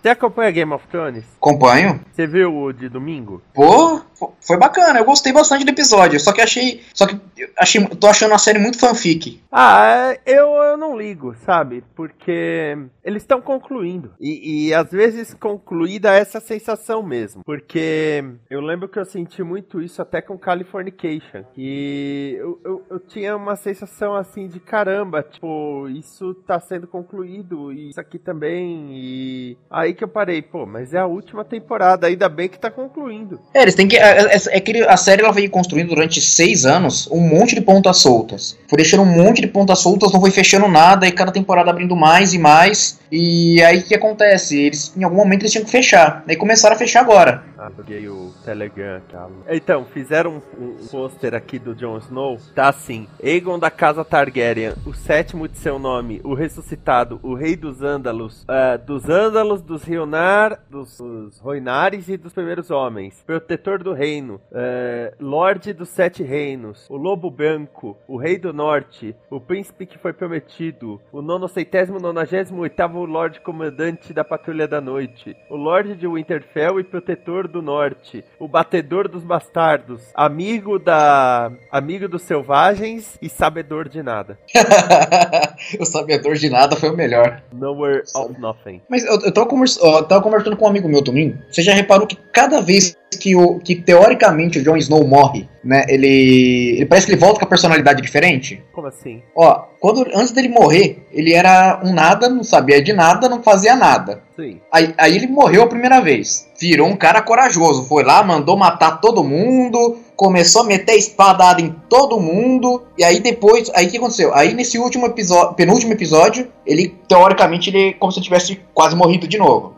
Você acompanha Game of Thrones? Acompanho. Você viu o de domingo? Pô, foi bacana. Eu gostei bastante do episódio. Só que achei. Só que achei, tô achando a série muito fanfic. Ah, eu, eu não ligo, sabe? Porque eles estão concluindo. E, e às vezes concluída essa sensação mesmo. Porque eu lembro que eu senti muito isso até com Californication. Que eu, eu, eu tinha uma sensação assim de caramba, tipo, isso tá sendo concluído. E isso aqui também. E aí que eu parei, pô, mas é a última temporada, ainda bem que tá concluindo. É, eles têm que. É, é, é que a série ela veio construindo durante seis anos um monte de pontas soltas. Foi deixando um monte de pontas soltas, não foi fechando nada, e cada temporada abrindo mais e mais. E aí o que acontece? Eles, em algum momento, eles tinham que fechar. Aí começaram a fechar agora. Joguei o Telegram, cara. Então, fizeram um, um pôster aqui do Jon Snow. Tá assim: Aegon da Casa Targaryen, o sétimo de seu nome, o ressuscitado, o rei dos Ândalos, uh, dos Ândalos, dos Rionar, dos, dos Roinares e dos primeiros homens, protetor do reino, uh, Lorde dos Sete Reinos, o Lobo Branco, o Rei do Norte, o Príncipe que foi prometido, o nono centésimo nonagésimo oitavo Lorde Comandante da Patrulha da Noite, o Lorde de Winterfell e Protetor do Norte, o Batedor dos Bastardos, amigo da. amigo dos selvagens e sabedor de nada. o sabedor de nada foi o melhor. Nowhere of Nothing. Mas eu, eu, tava eu tava conversando com um amigo meu domingo. Você já reparou que cada vez que, o, que teoricamente o Jon Snow morre, né? Ele, ele parece que ele volta com a personalidade diferente. Como assim? Ó, quando antes dele morrer, ele era um nada, não sabia de nada, não fazia nada. Sim. Aí, aí ele morreu a primeira vez. Virou um cara corajoso, foi lá, mandou matar todo mundo, começou a meter espadada em todo mundo. E aí depois, aí o que aconteceu? Aí nesse último episódio, penúltimo episódio, ele teoricamente ele é como se tivesse quase morrido de novo.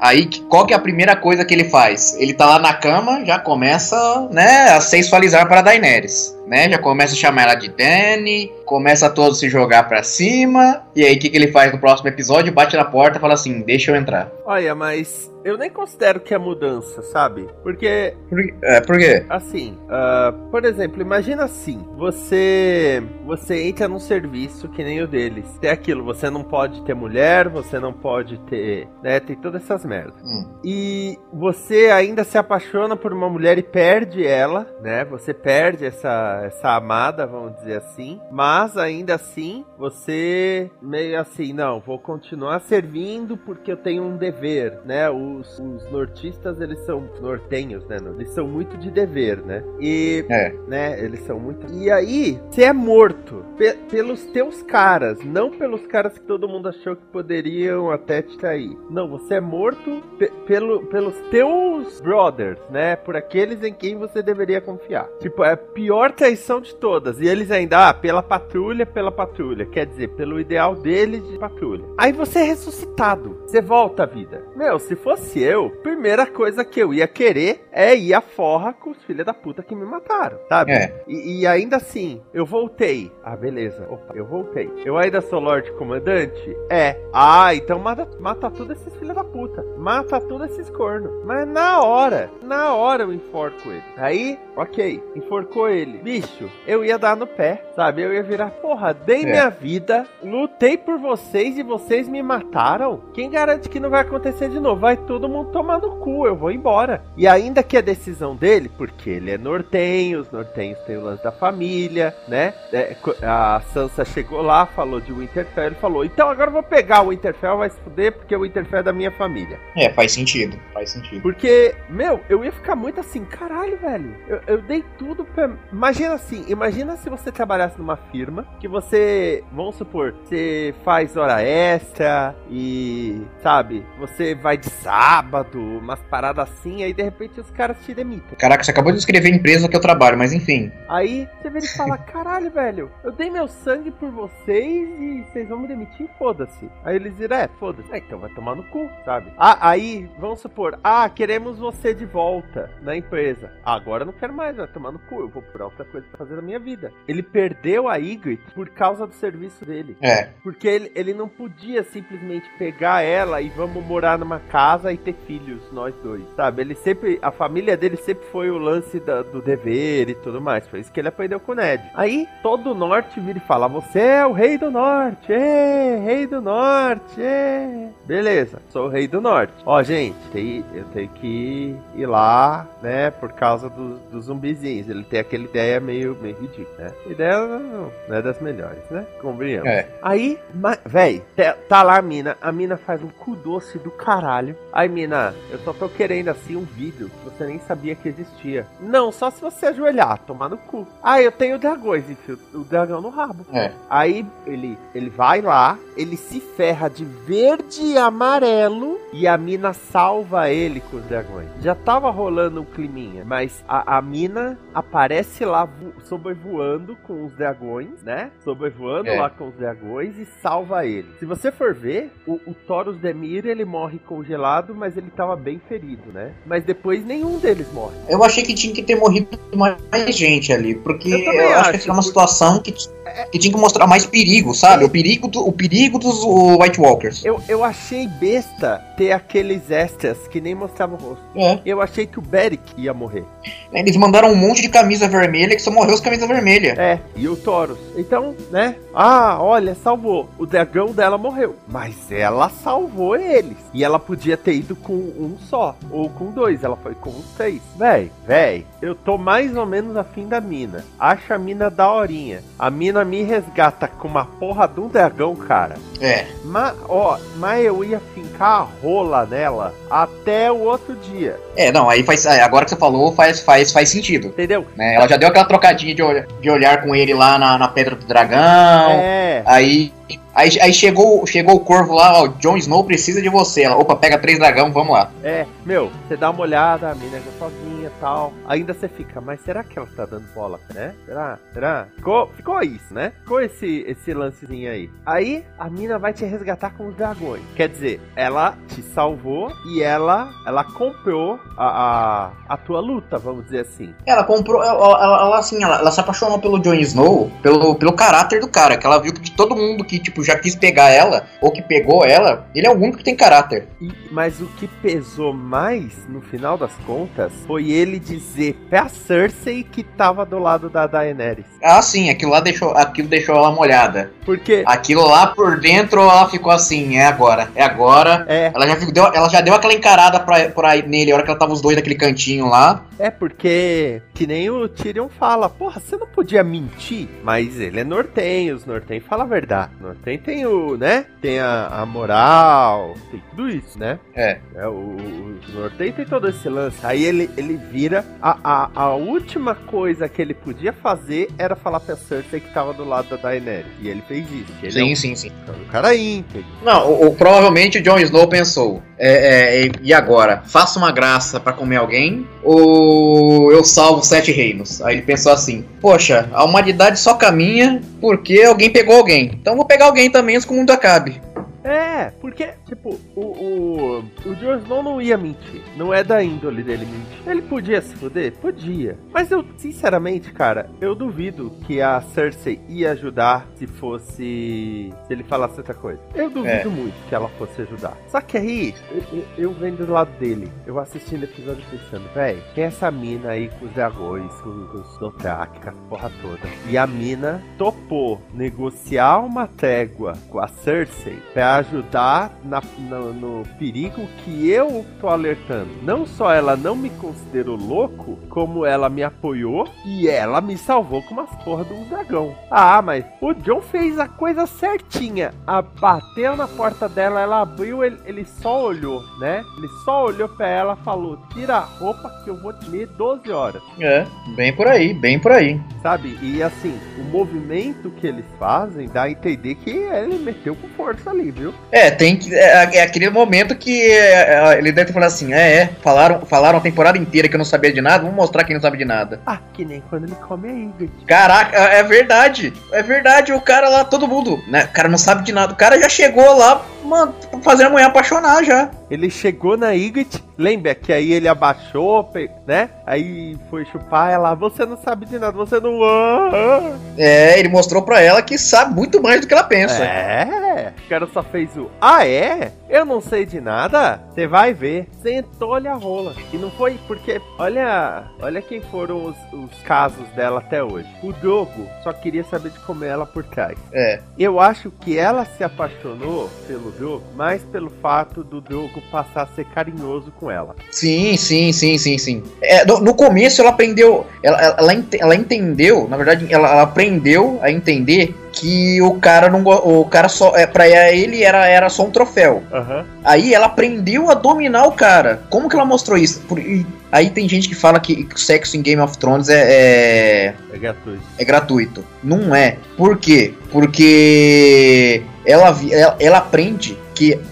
Aí, qual que é a primeira coisa que ele faz? Ele tá lá na cama, já começa, né, a sensualizar para Daenerys, né? Já começa a chamar ela de Dany, começa a todos se jogar para cima, e aí o que, que ele faz no próximo episódio? Bate na porta e fala assim, deixa eu entrar. Olha, mas eu nem considero que é mudança, sabe? Porque. Por, é, por quê? Assim, uh, por exemplo, imagina assim: você. Você entra num serviço que nem o deles. Tem aquilo, você não pode ter mulher, você não pode ter. né? Tem todas essas merdas. Hum. E você ainda se apaixona por uma mulher e perde ela, né? Você perde essa, essa amada, vamos dizer assim. Mas ainda assim, você meio assim, não, vou continuar servindo porque eu tenho um dever, né? O os, os nortistas, eles são nortenhos, né? Eles são muito de dever, né? E, É. né, eles são muito. E aí, você é morto pe- pelos teus caras, não pelos caras que todo mundo achou que poderiam até te trair. Não, você é morto pe- pelo, pelos teus brothers, né? Por aqueles em quem você deveria confiar. Tipo, é a pior traição de todas. E eles ainda, ah, pela patrulha, pela patrulha. Quer dizer, pelo ideal deles de patrulha. Aí você é ressuscitado. Você volta à vida. Meu, se fosse eu, primeira coisa que eu ia querer é ir a forra com os filhos da puta que me mataram, sabe? É. E, e ainda assim, eu voltei. Ah, beleza. Opa, eu voltei. Eu ainda sou Lorde Comandante? É. Ah, então mata, mata tudo esses filhos da puta. Mata tudo esses cornos. Mas na hora, na hora eu enforco ele. Aí, ok, enforcou ele. Bicho, eu ia dar no pé, sabe? Eu ia virar, porra, dei É. minha vida, lutei por vocês e vocês me mataram. Quem garante que não vai acontecer de novo? Vai todo mundo tomar no cu, eu vou embora. E ainda que a decisão dele, porque ele é nortenho, os nortenhos têm o lance da família, né? É, a Sansa chegou lá, falou de Winterfell, ele falou, então agora eu vou pegar o Winterfell, vai se fuder, porque o Winterfell é da minha família. É, faz sentido. Faz sentido. Porque, meu, eu ia ficar muito assim, caralho, velho. Eu, eu dei tudo pra. Imagina assim, imagina se você trabalhasse numa firma que você, vamos supor, você faz hora extra e, sabe, você vai de sábado, umas paradas assim, aí de repente os caras te demitem. Caraca, você acabou de escrever a empresa que eu trabalho, mas enfim. Aí você vê ele fala, caralho, velho, eu dei meu sangue por vocês e vocês vão me demitir, foda-se. Aí eles dizem, é, foda-se. É, então vai tomar no cu, sabe? Ah, aí, vamos supor, ah, queremos você de volta na empresa. Ah, agora eu não quero mais, vai tomar no cu, eu vou procurar outra coisa pra fazer na minha vida. Ele perdeu a Ygritte por causa do serviço dele. É. Porque ele, ele não podia simplesmente pegar ela e vamos morar numa casa e ter filhos, nós dois, sabe? Ele sempre, a família dele sempre foi o lance da- do dever e tudo mais. Foi isso que ele aprendeu com o Ned. Aí todo o norte vira e fala: Você é o rei do norte, é, rei do norte, é. Beleza, sou o rei do norte. Ó, gente, tem- eu tenho que ir lá, né, por causa dos, dos zumbizinhos. Ele tem aquela ideia meio, meio ridícula, né? Ideia não, não é das melhores, né? Convenhamos. É. Aí, véi, tá lá a mina, a mina faz um cu doce do caralho. Aí, mina, eu só tô querendo assim um vídeo que você nem sabia que existia. Não, só se você ajoelhar, tomar no cu. Ah, eu tenho dragões, enfio o dragão no rabo. É. Aí ele, ele vai lá, ele se ferra de verde e amarelo e a mina salva ele com os dragões. Já tava rolando um climinha, mas a, a mina aparece lá vo, sobrevoando com os dragões, né? Sobrevoando É. lá com os dragões e salva ele. Se você for ver, o, o Taurus Demir ele morre congelado, mas ele tava bem ferido, né? Mas depois nenhum deles morre. Eu achei que tinha que ter morrido mais gente ali, porque Eu eu, acho, acho, que era uma situação que, que tinha que mostrar mais perigo, sabe? O perigo, do, o perigo dos White Walkers. Eu, eu achei besta ter aqueles extras que nem mostravam o rosto. É. Eu achei que o Beric ia morrer. Eles mandaram um monte de camisa vermelha que só morreu os camisa vermelha. É, e o Taurus. Então, né? Ah, olha, salvou. O dragão dela morreu. Mas ela salvou eles. E ela podia ter ido com um só. Ou com dois. Ela foi com três. Véi, véi, eu tô mais ou menos afim da mina. Acho a mina daorinha. A mina me resgata com uma porra de um dragão, cara. É. Mas, ó, mas eu ia fincar a rola nela até o outro dia. É, não, aí faz. é, Agora que você falou, faz, faz, faz sentido. Entendeu? Né? Ela já deu aquela trocadinha de, de olhar com ele lá na, na Pedra do Dragão. É. Aí, aí, aí chegou, chegou o corvo lá, ó, Jon Snow precisa de você. Ela, opa, pega três dragão, vamos lá. É, meu, você dá uma olhada, a mina é gostosinha e tal. Ainda você fica, mas será que ela tá dando bola, né? Será? Será? Ficou, ficou isso, né? Ficou esse, esse lancezinho aí. Aí a mina vai te resgatar com os dragões. Quer dizer, ela te salvou e ela, ela comprou a, a, a tua luta, vamos dizer assim. Ela comprou, ela, ela- assim, ela, ela se apaixonou pelo Jon Snow, pelo, pelo caráter do cara, que ela viu que todo mundo que, tipo, já quis pegar ela, ou que pegou ela, ele é o único que tem caráter. E- mas o que pesou mais, no final das contas, foi ele dizer pra Cersei que tava do lado da Daenerys. Ah, sim, aquilo lá deixou, aquilo deixou ela molhada. Porque Aquilo lá por dentro, ela ficou assim, é agora, é agora. é, Ela já, deu, ela já deu aquela encarada pra, pra nele, a hora que ela tava os dois naquele cantinho lá. É porque, que nem o Tyrion fala, porra, você não podia mentir, mas ele é nortenho, os nortenhos falam a verdade. Norten tem o, né? Tem a, a moral, tem tudo isso, né? É. É, o, o, o tem todo esse lance. Aí ele, ele vira. A, a, a última coisa que ele podia fazer era falar pra Cersei que tava do lado da Daenerys. E ele fez isso. Ele Sim, é sim, sim. um, um cara íntegro. Não, o, o- provavelmente o Jon Snow pensou: é, é, e agora? Faço uma graça pra comer alguém ou eu salvo sete reinos? Aí ele pensou assim: Poxa, a humanidade só caminha porque alguém pegou alguém. Então vou pegar alguém também antes que o mundo acabe. É, porque, tipo, o, o, o Jon Snow não ia mentir. Não é da índole dele mentir. Ele podia se fuder? Podia. Mas eu, sinceramente, cara, eu duvido que a Cersei ia ajudar se fosse. Se ele falasse outra coisa. Eu duvido É. muito que ela fosse ajudar. Só que aí, eu, eu- vendo do lado dele, eu assistindo o episódio pensando, véi, tem essa mina aí com os dragões, com, com os Dothraki, com a porra toda. E a mina topou negociar uma trégua com a Cersei pra ajudar na- no, no perigo que eu tô alertando. Não só ela não me considerou louco, como ela me apoiou e ela me salvou com umas porra de um dragão. Ah, mas o John fez a coisa certinha. A bateu na porta dela, ela abriu, ele, ele só olhou, né? Ele só olhou pra ela e falou: Tira a roupa que eu vou te comer 12 horas. É, bem por aí, bem por aí. Sabe? E assim, o movimento que eles fazem dá a entender que ele meteu com força ali, viu? É, tem que. É, é aquele momento que é, é, ele deve falado assim: é, é, falaram, falaram a temporada inteira que eu não sabia de nada, vamos mostrar quem não sabe de nada. Ah, que nem quando ele come a Ygritte. Caraca, é verdade. É verdade, o cara lá, todo mundo, né? O cara não sabe de nada. O cara já chegou lá, mano, fazendo a mulher apaixonar já. Ele chegou na Ygritte, lembra que aí ele abaixou, né? Aí foi chupar ela, você não sabe de nada, você não... Ah, É, ele mostrou pra ela que sabe muito mais do que ela ah. pensa. É, o cara só fez o... Ah, é? Eu não sei de nada? Você vai ver. Sentou-lhe a rola. E não foi porque... Olha, olha quem foram os, os casos dela até hoje. O Drogo só queria saber de comer ela por trás. É. Eu acho que ela se apaixonou pelo Drogo mais pelo fato do Drogo passar a ser carinhoso com ela. Sim, sim, sim, sim, sim. É, no, no começo ela aprendeu. Ela, ela, ela ente- ela entendeu, na verdade, ela, ela aprendeu a entender que o cara não o cara só é para ele era, era só um troféu. Aham. Aí ela aprendeu a dominar o cara. Como que ela mostrou isso? Por- e aí tem gente que fala que o sexo em Game of Thrones é, é, É gratuito. é gratuito. Não é. Por quê? Porque ela, ela, ela aprende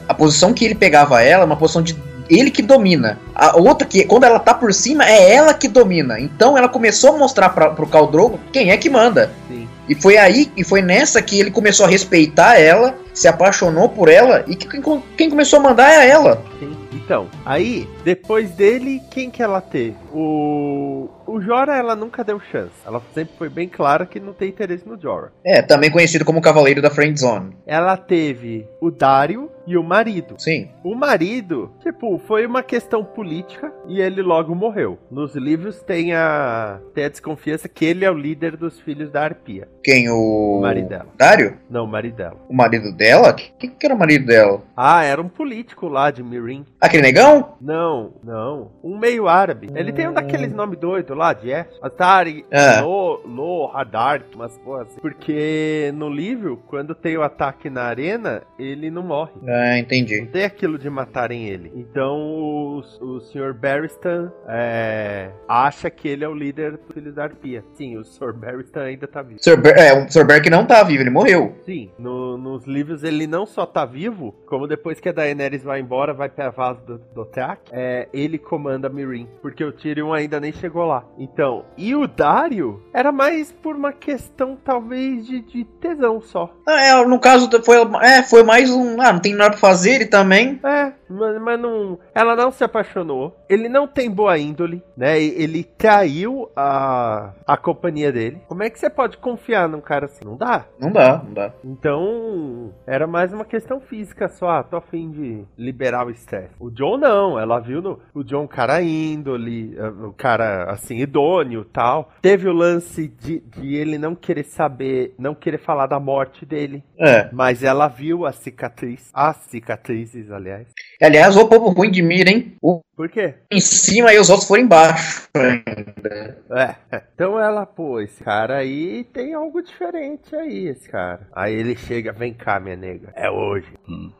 a posição que ele pegava ela é uma posição de ele que domina. A outra que, quando ela tá por cima, é ela que domina. Então ela começou a mostrar pra, pro Khal Drogo quem é que manda. Sim. E foi aí, e foi nessa que ele começou a respeitar ela, se apaixonou por ela, e que quem, quem começou a mandar é ela. Sim. Então, aí, depois dele, quem que ela teve? O. O Jora, ela nunca deu chance. Ela sempre foi bem clara que não tem interesse no Jora. É, também conhecido como Cavaleiro da Friend Zone. Ela teve o Dario e o marido. Sim. O marido, tipo, foi uma questão política e ele logo morreu. Nos livros tem a, tem a desconfiança que ele é o líder dos filhos da Arpia. Quem? O. O marido dela. Dário? Não, o marido dela. O marido dela? Quem que era o marido dela? Ah, era um político lá de Mirin. Aquele negão? Não, não. Um meio árabe. Ele tem um daqueles nomes doidos lá, de S. Atari, Ah. Lo, Lo, Hadar, umas coisas assim. Porque no livro, quando tem o ataque na arena, ele não morre. Ah, Não entendi. tem aquilo de matarem ele. Então o, o Sr. Barristan é, acha que ele é o líder da Arpia. Sim, o Sr. Barristan ainda tá vivo. Sir Ber é, o Sir Berk não tá vivo, ele morreu. Sim, no- nos livros ele não só tá vivo, como depois que a Daenerys vai embora, vai pra vaso do, do Teak, é, ele comanda Mirin, porque o Tyrion ainda nem chegou lá. Então, e o Dario era mais por uma questão talvez de, de tesão só. Ah, é, no caso foi, é, foi mais um. Ah, não tem nada pra fazer, ele também. É, mas, mas não. Ela não se apaixonou. Ele não tem boa índole, né? Ele traiu a, a companhia dele. Como é que você pode confiar num cara assim? Não dá. Não dá, não dá. Então, era mais uma questão física só. Ah, tô a fim de liberar o estresse. O John não, ela viu no, o John cara índole, eh, o cara assim, idôneo tal. Teve o lance de, de ele não querer saber, não querer falar da morte dele. É. Mas ela viu a cicatriz. A cicatrizes, aliás. Aliás, o povo ruim de mira, hein? Um Por quê? em cima e os outros foram embaixo. ainda. É, então ela, pô, esse cara aí tem algo diferente aí, esse cara. Aí ele chega, vem cá, minha nega, é hoje.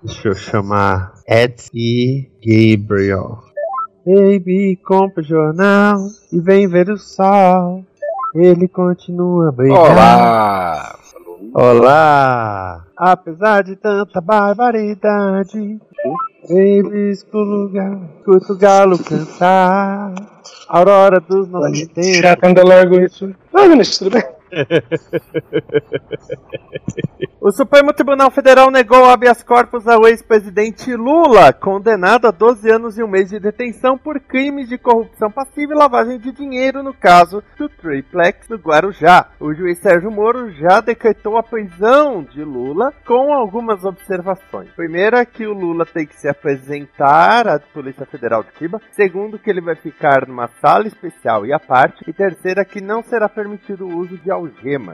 Deixa eu chamar Ed e Gabriel. Baby, compra o jornal e vem ver o sol. Ele continua brilhando. Olá! Olá! Apesar de tanta barbaridade, babies pro lugar, escuta o galo cantar. Aurora dos nossos. Já quando eu largo isso. Ah, Vinícius, tudo bem? O Supremo Tribunal Federal negou habeas corpus ao ex-presidente Lula, condenado a 12 anos e um mês de detenção por crimes de corrupção passiva e lavagem de dinheiro no caso do Triplex do Guarujá. O juiz Sérgio Moro já decretou a prisão de Lula com algumas observações. Primeira, que o Lula tem que se apresentar à Polícia Federal de Cuba. Segundo, que ele vai ficar numa sala especial e à parte. E terceira, que não será permitido o uso de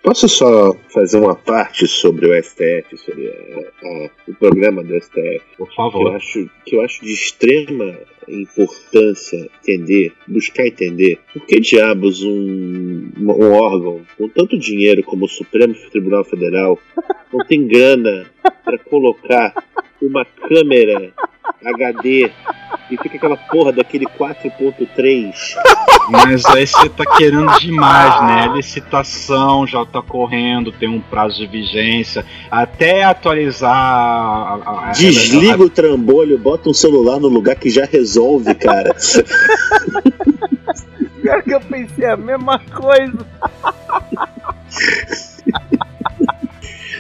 Posso só fazer uma parte sobre o STF, sobre a- a- o programa do STF? Por Que eu, favor. acho, que eu acho de extrema importância entender, buscar entender por que diabos um, um órgão com tanto dinheiro como o Supremo Tribunal Federal não tem grana para colocar uma câmera HD e fica aquela porra daquele 4.3 Mas aí você tá querendo demais, né? A licitação já tá correndo, tem um prazo de vigência. Até atualizar. a- a- a- Desliga o trambolho, bota um celular no lugar que já resolve, cara. Pior que eu pensei a mesma coisa.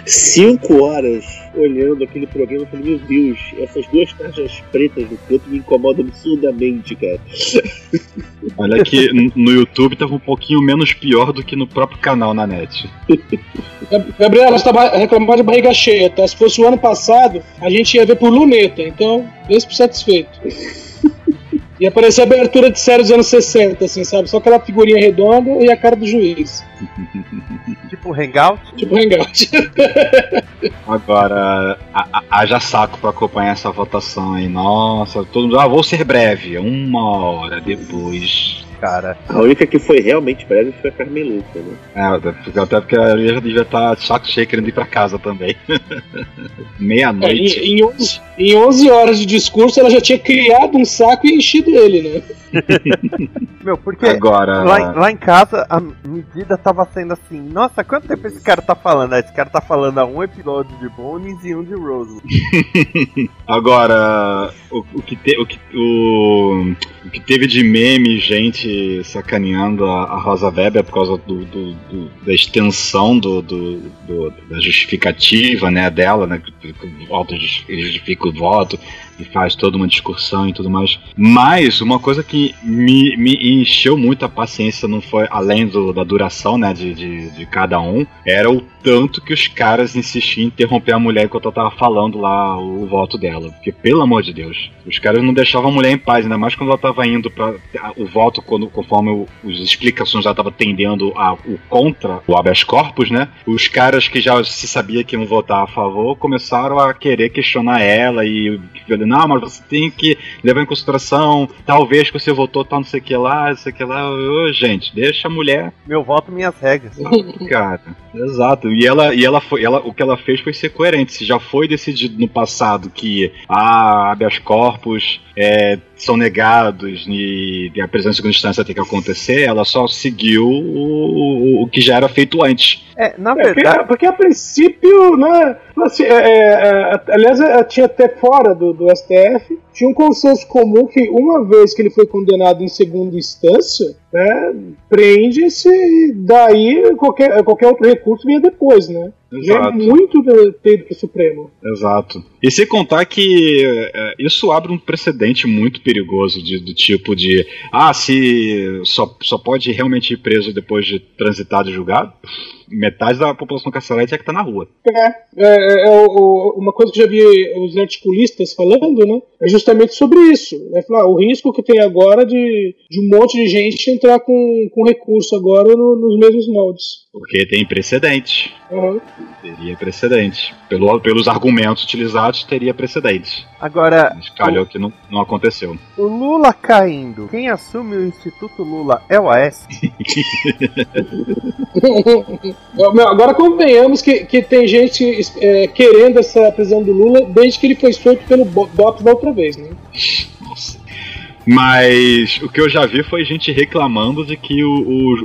Cinco horas olhando aquele programa, eu falei, meu Deus, essas duas caixas pretas no canto me incomodam absurdamente, cara. Olha que no YouTube tava um pouquinho menos pior do que no próprio canal na net. Gab- Gabriela, você tá reclamando de barriga cheia, tá? Se fosse o ano passado, a gente ia ver por luneta, então, deixe por satisfeito. Ia parecer a abertura de série dos anos 60, assim, sabe? Só aquela figurinha redonda e a cara do juiz. Tipo Hangout. Tipo hangout. Agora, haja saco pra acompanhar essa votação aí. Nossa, todo mundo. Ah, vou ser breve. Uma hora depois. Cara, A única que foi realmente breve foi a Carmen Luca, né? É, até porque a já devia estar de saco cheio querendo ir pra casa também. Meia-noite. em, em 11, em 11 horas de discurso, ela já tinha criado um saco e enchido ele, né? meu, porque Agora. lá, em- lá em casa a medida tava sendo assim: nossa, quanto tempo esse cara tá falando? Ah, esse cara tá falando a um episódio de Bones e um de Rose. Agora, o, o que te- o, que, o, o que teve de meme, gente sacaneando a, a Rosa Weber por causa do, do- do- da extensão do, do- da justificativa né, dela, né? que- que o voto justifica o voto e faz toda uma discussão e tudo mais. Mas uma coisa que me, me encheu muito a paciência não foi além do- da duração né, de, de, de cada um, era o tanto que os caras insistiam em interromper a mulher enquanto ela tava falando lá o, voto dela. Porque, pelo amor de Deus, os caras não deixavam a mulher em paz, ainda mais quando ela tava indo para o voto, quando, conforme as explicações já tava tendendo a, o contra o habeas corpus, né? Os caras que já se sabia que iam votar a favor começaram a querer questionar ela e não, mas você tem que levar em consideração, talvez que você votou tal, não sei o que lá, não sei o que lá. Ô, gente, deixa a mulher Meu voto, minhas regras. Cara, exato. E ela, e ela foi, ela, o que ela fez foi ser coerente. Se já foi decidido no passado que a habeas corpus é, são negados e a prisão em segunda instância tem que acontecer, ela só seguiu o, o, o que já era feito antes. É, na É, porque, verdade. porque a princípio, né? Assim, é, é, é, aliás, é, tinha até fora do, do STF, tinha um consenso comum que uma vez que ele foi condenado em segunda instância, né, prende-se e daí qualquer, qualquer outro recurso vinha depois, né? Já é Exato. muito de- ter ido pro Supremo. Exato. E sem contar que é, isso abre um precedente muito perigoso de- do tipo de ah, se só, só pode realmente ir preso depois de transitado e julgado, metade da população carcerária é que tá na rua. É, é, é o- o- uma coisa que já vi os articulistas falando, né? É justamente sobre isso. Né? Falar, o risco que tem agora de, de um monte de gente entrar com, com recurso agora no- nos mesmos moldes. Porque tem precedente. Uhum. Teria precedente. Pelo, pelos argumentos utilizados, teria precedente. Agora, Mas calhou que não, não aconteceu. o Lula caindo, quem assume o Instituto Lula é o? Meu, Agora convenhamos que, que tem gente é, querendo essa prisão do Lula desde que ele foi solto pelo DOPS da outra vez, né? Mas o que eu já vi foi gente reclamando de que o,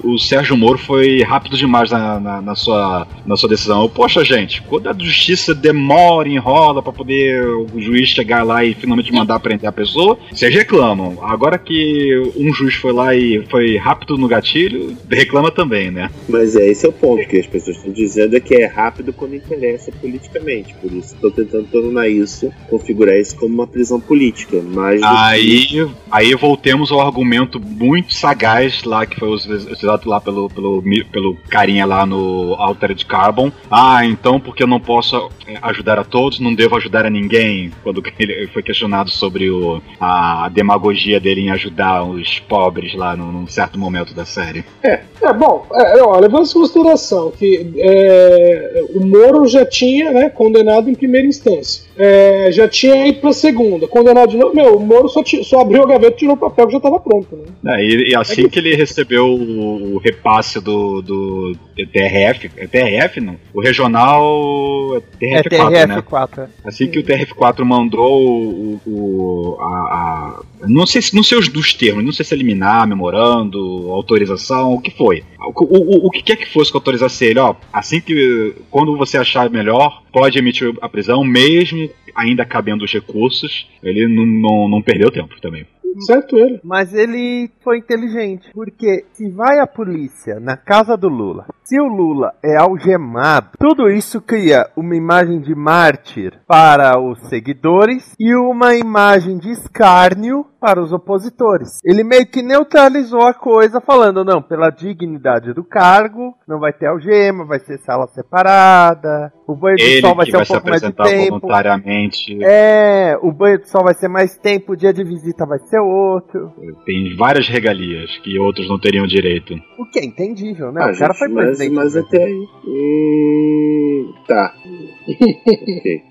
o, o Sérgio Moro foi rápido demais na, na, na sua, na sua decisão. Poxa, gente, quando a justiça demora, enrola pra poder o juiz chegar lá e finalmente mandar prender a pessoa, vocês reclamam. Agora que um juiz foi lá e foi rápido no gatilho, reclama também, né? Mas é esse é o ponto que as pessoas estão dizendo é que é rápido quando interessa politicamente. Por isso estou tentando tornar isso, configurar isso como uma prisão política. Mas Aí, aí voltemos ao argumento muito sagaz lá que foi usado lá pelo, pelo, pelo carinha lá no Altered Carbon. Ah, então porque eu não posso é, ajudar a todos, não devo ajudar a ninguém? Quando ele foi questionado sobre o, a demagogia dele em ajudar os pobres lá num, num certo momento da série. É, bom, é, ó, levando em consideração que é, o Moro já tinha né, condenado em primeira instância. É, já tinha ido pra segunda, condenado de novo. Meu, o Moro só, só abriu a gaveta e tirou o papel que já tava pronto, né? É, e, e assim que ele recebeu o, o repasse do, do TRF, é TRF não? O regional é É TRF4, né? TRF4. Assim que o TRF4 mandou o. o- a, a- não sei se não sei os dos termos, não sei se é liminar, memorando, autorização, o que foi. O, o, o que quer que fosse que autorizasse ele, ó, assim que quando você achar melhor, pode emitir a prisão, mesmo ainda cabendo os recursos, ele não, não, não perdeu tempo também. Certo ele. Mas ele foi inteligente, porque se vai a polícia na casa do Lula, se o Lula é algemado, tudo isso cria uma imagem de mártir para os seguidores e uma imagem de escárnio para os opositores. Ele meio que neutralizou a coisa, falando: não, pela dignidade do cargo, não vai ter algema, vai ser sala separada, o banho de sol vai ser vai um se pouco mais de apresentar tempo. voluntariamente. É, o banho de sol vai ser mais tempo, o dia de visita vai ser outro. Tem várias regalias que outros não teriam direito. O que é entendível, né? Ah, o cara gente, foi mas, mas até aí. Hum, tá. ok.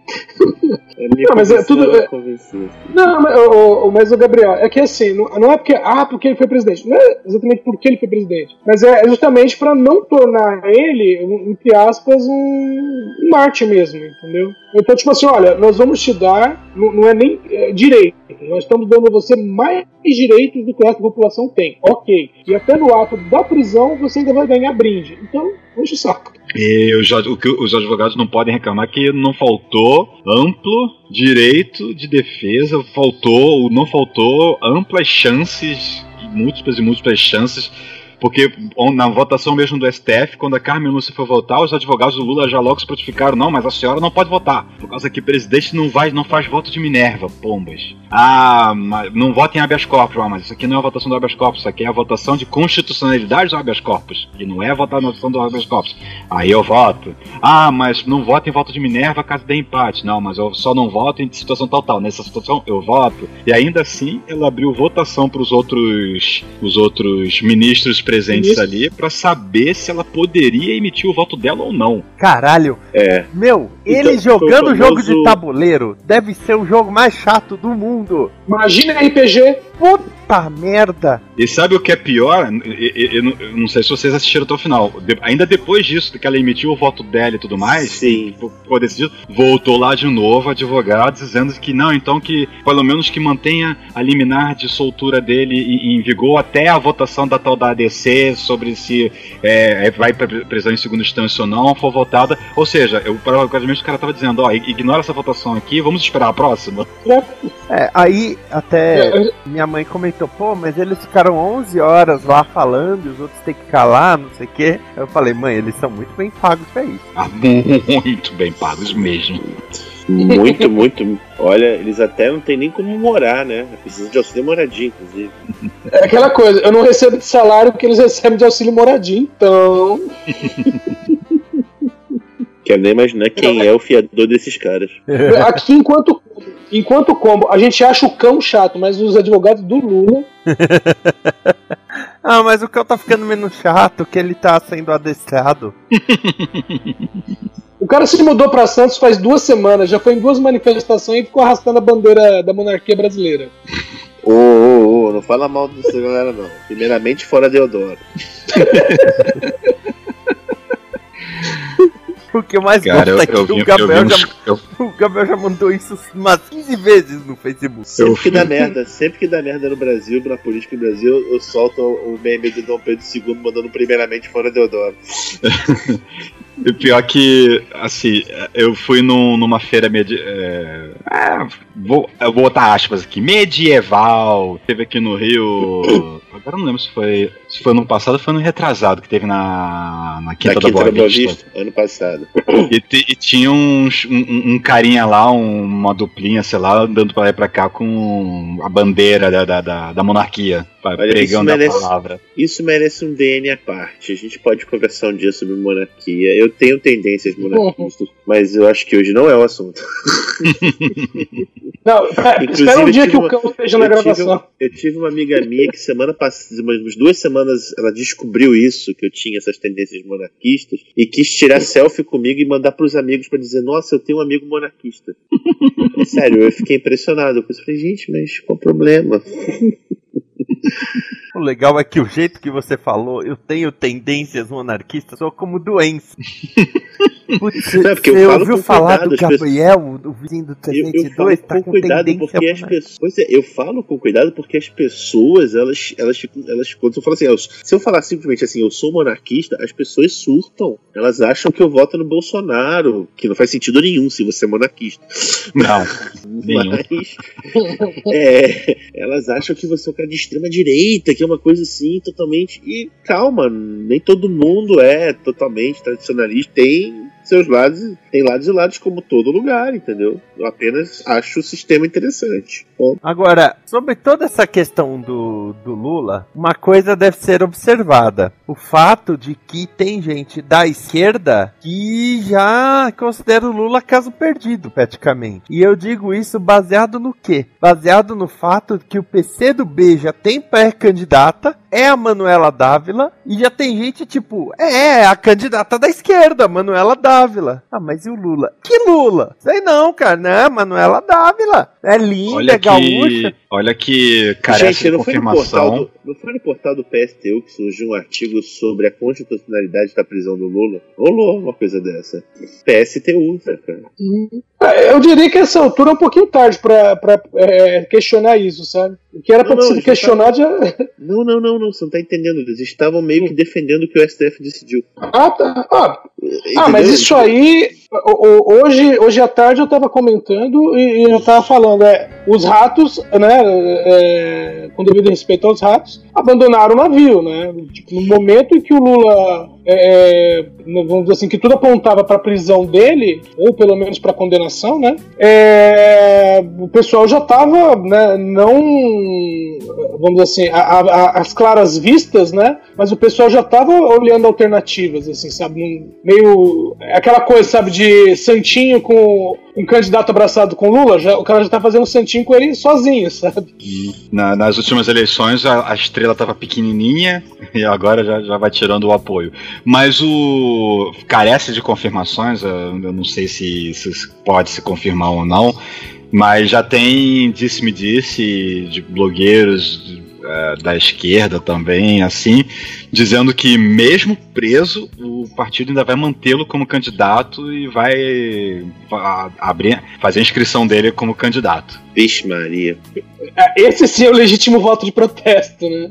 É me Não, mas é tudo- convenceu, convenceu. Não, mas, o, o, mas o Gabriel, é que assim, não, não é porque, ah, porque ele foi presidente. Não é exatamente porque ele foi presidente. Mas é justamente para não tornar ele, entre aspas, um, um Marte mesmo, entendeu? Então, tipo assim, olha, nós vamos te dar, não, não é nem é, direito, nós estamos dando a você mais direitos do que a população tem. Ok. E até no ato da prisão você ainda vai ganhar brinde. Então, enche o saco. E os, os advogados não podem reclamar que não faltou amplo direito de defesa, faltou, não faltou amplas chances, múltiplas e múltiplas chances, porque na votação mesmo do STF, quando a Carmen Lúcia foi votar, os advogados do Lula já logo se prontificaram, não, mas a senhora não pode votar, por causa que o presidente não vai, não faz voto de Minerva, pombas. Ah, mas não vota em habeas corpus, mas isso aqui não é a votação do habeas corpus, isso aqui é a votação de constitucionalidade do habeas corpus, e não é a votação do habeas corpus. Aí eu voto. Ah, mas não voto em voto de Minerva caso dê empate. Não, mas eu só não voto em situação tal tal. Nessa situação eu voto. E ainda assim ela abriu votação para os outros os outros ministros presentes Ministros. ali para saber se ela poderia emitir o voto dela ou não. Caralho, É. meu, ele Então, jogando foi o jogo de famoso- tabuleiro deve ser o jogo mais chato do mundo. Imagina RPG. Puta merda. E sabe o que é pior? Eu, eu- eu não- sei se vocês assistiram até o final. De- ainda depois disso, que ela emitiu o voto dela e tudo mais, Sim. ficou decidido, voltou lá de novo, advogado, dizendo que não, então que pelo menos que mantenha a liminar de soltura dele em, em vigor até a votação da tal da ADC sobre se é, é, vai pra prisão em segunda instância ou não, for votada. Ou seja, eu praticamente o cara tava dizendo, ó, ignora essa votação aqui, vamos esperar a próxima. É, aí até É, minha mãe comentou, pô, mas eles ficaram 11 horas lá falando e os outros têm que calar, não sei o quê. Eu falei, mãe, eles são muito bem pagos pra isso. Ah, muito bem pagos mesmo. Muito, muito. Olha, eles até não tem nem como morar, né? Precisam de auxílio moradia, inclusive. É aquela coisa, eu não recebo de salário porque eles recebem de auxílio moradia, então. Quero nem imaginar quem é o fiador desses caras. Aqui, enquanto, enquanto combo, a gente acha o cão chato, mas os advogados do Lula. Ah, mas o cão tá ficando menos chato, que ele tá sendo adestrado. O cara se mudou pra Santos faz duas semanas, já foi em duas manifestações e ficou arrastando a bandeira da monarquia brasileira. Ô, ô, ô, não fala mal dessa galera, não. Primeiramente, fora Deodoro. O que eu mais Cara, eu, é que eu vi, o, vi Gabriel já, eu, o Gabriel já mandou isso umas 15 vezes no Facebook. Sempre Eu- que dá merda, sempre que dá merda no Brasil, na política no Brasil, eu solto o meme do Dom Pedro II mandando primeiramente fora Deodoro. E pior que, assim, eu fui num- numa feira medi é, é, vou, eu vou botar aspas aqui, medieval. Teve aqui no Rio. Agora não lembro se foi. Se foi no passado ou foi no retrasado que teve na, na Quinta Da da Quinta Boa da Boa Vista. Vista, ano passado. E, te- e tinha uns- um, um- um carinha lá, um- uma duplinha, sei lá, andando pra lá e pra cá com a bandeira da, da, da, da monarquia, Olha, isso pregando a merece- palavra. Isso merece um DNA à parte. A gente pode conversar um dia sobre monarquia. Eu tenho tendências monarquistas, mas eu acho que hoje não é o assunto. Não, é, Inclusive, espera um dia que o uma- cão esteja na eu tive gravação. Eu tive uma amiga minha que semana passada, umas duas semanas, ela descobriu isso, que eu tinha essas tendências monarquistas, e quis tirar selfie comigo e mandar pros amigos pra dizer, nossa, eu tenho um amigo monarquista. É Sério, eu fiquei impressionado. Eu falei, gente, mas qual o problema? O legal é que o jeito que você falou, eu tenho tendências monarquistas, sou como doença. Putz, Não, porque eu você falo ouviu com falar cuidado, do as pessoas- Gabriel, do vizinho do Eu, eu falo 302, tá com cuidado tendência porque as pessoas. Pois é, eu falo com cuidado porque as pessoas, elas, elas, elas quando eu falo assim, eu- se eu falar simplesmente assim, eu sou monarquista, as pessoas surtam. Elas acham que eu voto no Bolsonaro, que não faz sentido nenhum se você é monarquista. Não. Mas é, elas acham que você é um cara de extrema direita, que é uma coisa assim, totalmente. E calma, nem todo mundo é totalmente tradicionalista. Tem seus lados, tem lados e lados como todo lugar, entendeu? Eu apenas acho o sistema interessante. Ponto. Agora, sobre toda essa questão do, do Lula, uma coisa deve ser observada: o fato de que tem gente da esquerda que já considera o Lula caso perdido, praticamente. E eu digo isso baseado no quê? Baseado no fato de que o PC do B já tem pré-candidata, é a Manuela Dávila, e já tem gente tipo, é, é a candidata da esquerda, Manuela Dávila. Ah, mas e o Lula? Que Lula? Sei não, cara, né? Manuela Dávila. É linda, Olha é gaúcha. que, olha que carece Gente, de não foi, no portal confirmação. do, não foi no portal do PSTU que surgiu um artigo sobre a constitucionalidade da prisão do Lula? Rolou uma coisa dessa. PSTU, né, cara? É, Eu diria que essa altura é um pouquinho tarde pra, pra é, questionar isso, sabe? O que era Não, pra ter não, sido já questionado já. Não, não, não, não, você não tá entendendo. Eles estavam meio que defendendo o que o STF decidiu. Ah, tá. Ah? Ah, mas isso aí, hoje, hoje à tarde eu tava comentando e, eu tava falando, é, os ratos, né, é, com devido respeito aos ratos, abandonaram o navio, né, tipo, no momento em que o Lula, é, é, vamos dizer assim, que tudo apontava pra prisão dele, ou pelo menos pra condenação, né, é, o pessoal já tava, né, não, vamos dizer assim, a- a- as claras vistas, né, mas o pessoal já tava olhando alternativas, assim, sabe, num- meio, aquela coisa, sabe, de santinho com um candidato abraçado com Lula, já, o cara já tá fazendo santinho com ele sozinho, sabe? Na- nas últimas eleições a, a estrela estava pequenininha e agora já, já vai tirando o apoio. Mas o carece de confirmações, eu não sei se isso pode se confirmar ou não, mas já tem disse-me disse de blogueiros de, da esquerda também, assim, dizendo que mesmo preso o partido ainda vai mantê-lo como candidato e vai abrir, fazer a inscrição dele como candidato. Vixe, Maria. É, Esse sim é o legítimo voto de protesto, né?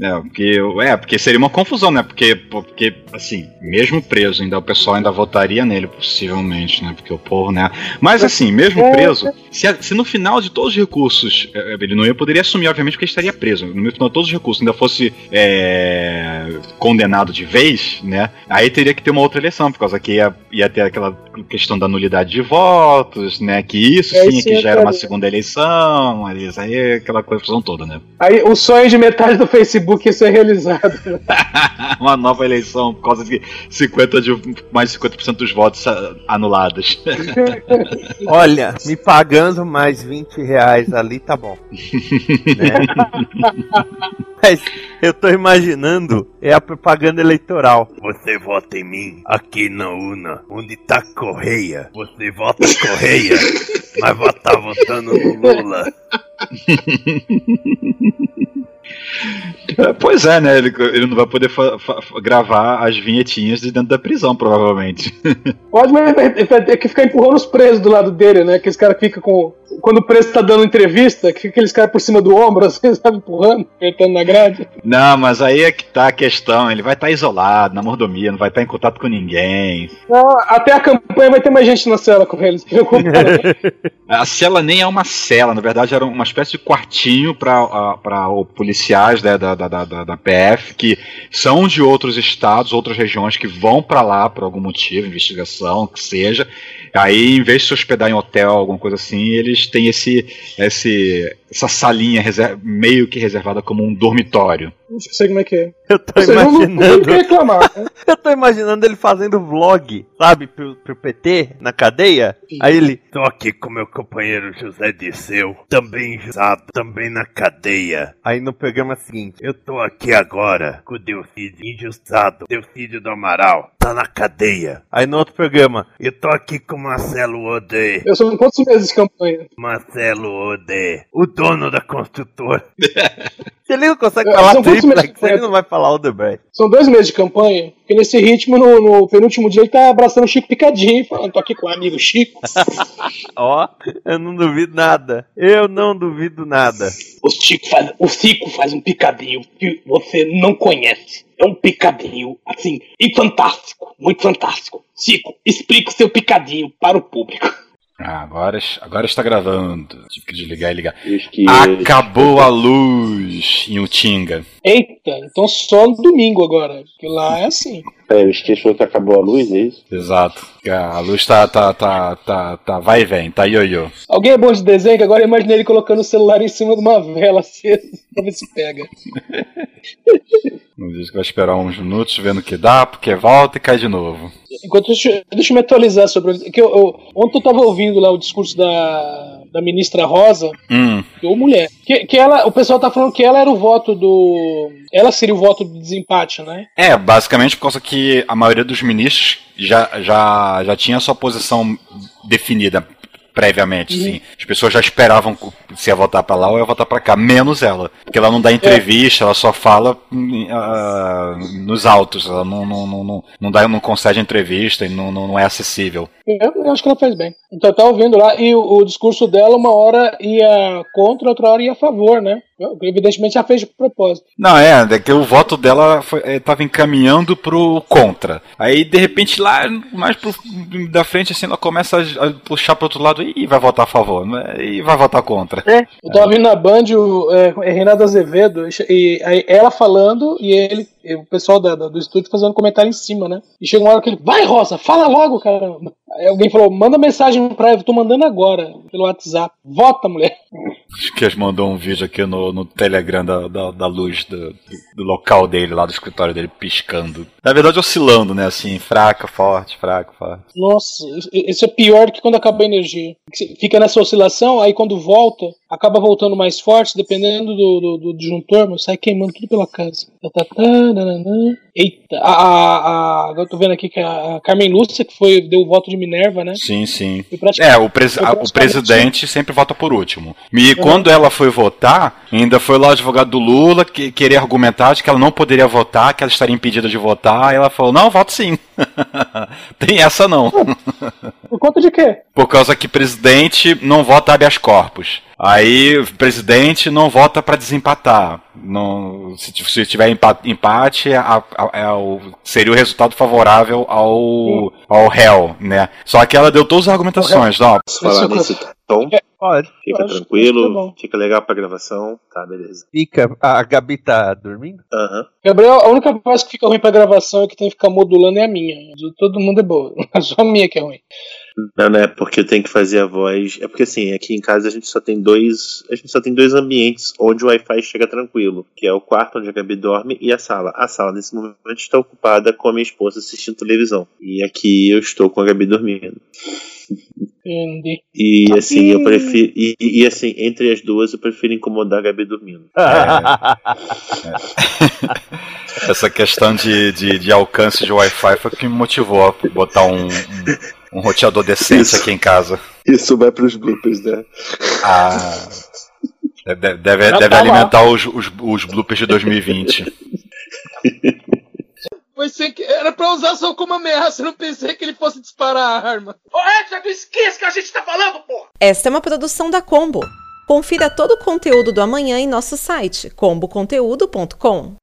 É, porque, é, porque seria uma confusão, né? Porque, porque, assim, mesmo preso, ainda o pessoal ainda votaria nele, possivelmente, né? Porque o povo, né? Mas assim, mesmo É. preso, se, se no final de todos os recursos, é, ele não ia poderia assumir, obviamente, porque ele estaria preso. No final de todos os recursos ainda fosse é, condenado de vez, né? Aí teria que ter uma outra eleição, por causa que ia, ia ter aquela questão da nulidade de votos, né? Que isso É, sim, isso que ia já era uma segunda eleição, mas aí é aquela confusão toda, né? Aí o sonho de metade do Facebook ia ser realizado. uma nova eleição por causa de 50 de mais de 50% dos votos ah, anulados. Olha, me pagando mais 20 reais ali, tá bom. Né? Mas eu tô imaginando é a propaganda eleitoral. Você vota em mim aqui na UNA, onde tá Correia. Você vota Correia, mas vai tá votando no Lula. Pois é, né? Ele, ele não vai poder gravar as vinhetinhas de dentro da prisão, provavelmente. Pode, mas ele vai ter que ficar empurrando os presos do lado dele, né? Aqueles caras que ficam com. Quando o preso tá dando entrevista, que fica aqueles caras por cima do ombro, assim, sabe, empurrando, apertando na grade. Não, mas aí é que tá a questão. Ele vai estar isolado, na mordomia, não vai estar em contato com ninguém. Não, até a campanha vai ter mais gente na cela com eles. preocupa. A cela nem é uma cela, na verdade era uma espécie de quartinho para policiais né, da, da, da- da PF que são de outros estados, outras regiões que vão para lá por algum motivo, investigação, que seja. Aí, em vez de se hospedar em hotel, alguma coisa assim, eles têm esse, esse, essa salinha reser- meio que reservada como um dormitório. Não sei como é que é. Eu tô seja, não, não imaginando. que reclamar. Né? Eu tô imaginando ele fazendo vlog, sabe, pro, pro PT na cadeia. Aí ele. Tô aqui com meu companheiro José Disseu, também usado, também na cadeia. Aí no programa seguinte, eu tô aqui agora com o Delcídio, injustado, Delcídio do Amaral, tá na cadeia. Aí no outro programa, eu tô aqui com Marcelo Ode, Eu sou quantos meses de campanha? Marcelo Ode, o dono da construtora. Se ele não consegue É, falar são triplex, ele não vai falar Odebrecht. São dois meses de campanha, porque nesse ritmo, no, no penúltimo dia, ele tá abraçando o Chico Picadinho, falando, tô aqui com o amigo Chico. Ó, eu não duvido nada. Eu não duvido nada. O Chico faz, o Chico faz um picadinho que você não conhece. É um picadinho, assim, e fantástico, muito fantástico. Chico, explica o seu picadinho para o público. Ah, agora, agora está gravando. Tive que desligar e ligar. Acabou a luz em Utinga. Eita, então só no domingo agora, porque lá é assim. É, o Skate falou que acabou a luz, é isso? Exato. A luz tá, tá, tá, tá, tá, vai e vem, tá ioiô. Alguém é bom de desenho, que agora eu imaginei ele colocando o celular em cima de uma vela acesa pra ver se pega. Não diz que vai esperar uns minutos vendo o que dá, porque volta e cai de novo. Enquanto deixa, eu- deixa eu me atualizar sobre. Que eu, eu- ontem eu tava ouvindo lá o discurso da, da ministra Rosa, Hum, ou mulher. Que, que ela, o pessoal tá falando que ela era o voto do. Ela seria o voto do desempate, né? É, basicamente por causa que a maioria dos ministros já, já, já tinha sua posição definida previamente, Uhum. sim. As pessoas já esperavam se ia votar pra lá ou ia votar pra cá, menos ela. Porque ela não dá entrevista, ela só fala ah, nos autos, ela não, não, não, não, não, dá, não concede entrevista e não, não, não é acessível. Eu, eu acho que ela faz bem. Então eu tava ouvindo lá, e o, o discurso dela, uma hora ia contra, outra hora ia a favor, né? Eu, evidentemente já fez de propósito. Não, é, é que o voto dela foi, é, tava encaminhando pro contra. Aí, de repente, lá mais pro, da frente, assim, ela começa a, a puxar pro outro lado e vai votar a favor, né? e vai votar contra. Eu tava ouvindo na Band o é, é Renato Azevedo, e, aí ela falando e ele, e o pessoal da- da- do estúdio fazendo comentário em cima, né? E chega uma hora que ele, vai Rosa, fala logo, caramba. Aí alguém falou, manda mensagem pra ela, eu tô mandando agora, pelo WhatsApp. Vota, mulher. Acho que eles mandou um vídeo aqui no, no Telegram da, da, da luz do, do- local dele, lá do escritório dele, piscando. Na verdade, oscilando, né? Assim, fraca, forte, fraca, forte. Nossa, isso- é pior que quando acaba a energia. Fica nessa oscilação, aí quando volta, acaba voltando mais forte, dependendo do, do, do disjuntor, mas sai queimando tudo pela casa. Tá, tá, tá. Eita, a, a, a- eu tô vendo aqui que a, Carmen Lúcia, que foi, deu o voto de Minerva, né? Sim, sim. É, o, presi- a- o presidente sempre vota por último. E quando ela foi votar, ainda foi lá o advogado do Lula que querer argumentar de que ela não poderia votar, que ela estaria impedida de votar, e ela falou, não, voto sim. Tem essa não. Por conta de quê? Por causa que presidente não vota habeas corpus. Aí o presidente não vota para desempatar. Não, se, se tiver empa- empate, a- a- é o- seria o resultado favorável ao, ao réu, né? Só que ela deu todas as argumentações. Não, Posso falar Isso, nesse tom? Pode. Fica tranquilo, tá fica legal pra gravação. Tá, beleza. Fica. A Gabi tá dormindo? Aham. Gabriel, a única voz que fica ruim pra gravação e que tem que ficar modulando é a minha. De Todo mundo é boa. Só a minha que é ruim. Não, não é porque eu tenho que fazer a voz. É porque assim, aqui em casa a gente só tem dois. A gente só tem dois ambientes onde o Wi-Fi chega tranquilo. Que é o quarto onde a Gabi dorme e a sala. A sala nesse momento está ocupada com a minha esposa assistindo televisão. E aqui eu estou com a Gabi dormindo. Entendi. E assim, eu prefiro. E, e, e, assim, entre as duas, eu prefiro incomodar a Gabi dormindo. É. Essa questão de, de, de, alcance de Wi-Fi foi o que me motivou a botar um, um, um roteador decente isso, aqui em casa. Isso vai pros bloopers, né? Ah. Deve, deve, deve tá alimentar os, os, os bloopers de 2020. Foi sem que. Era pra usar só como ameaça, eu não pensei que ele fosse disparar a arma. Ô, Edson, não esqueça que a gente tá falando, porra! Esta é uma produção da Combo. Confira todo o conteúdo do amanhã em nosso site comboconteúdo.com.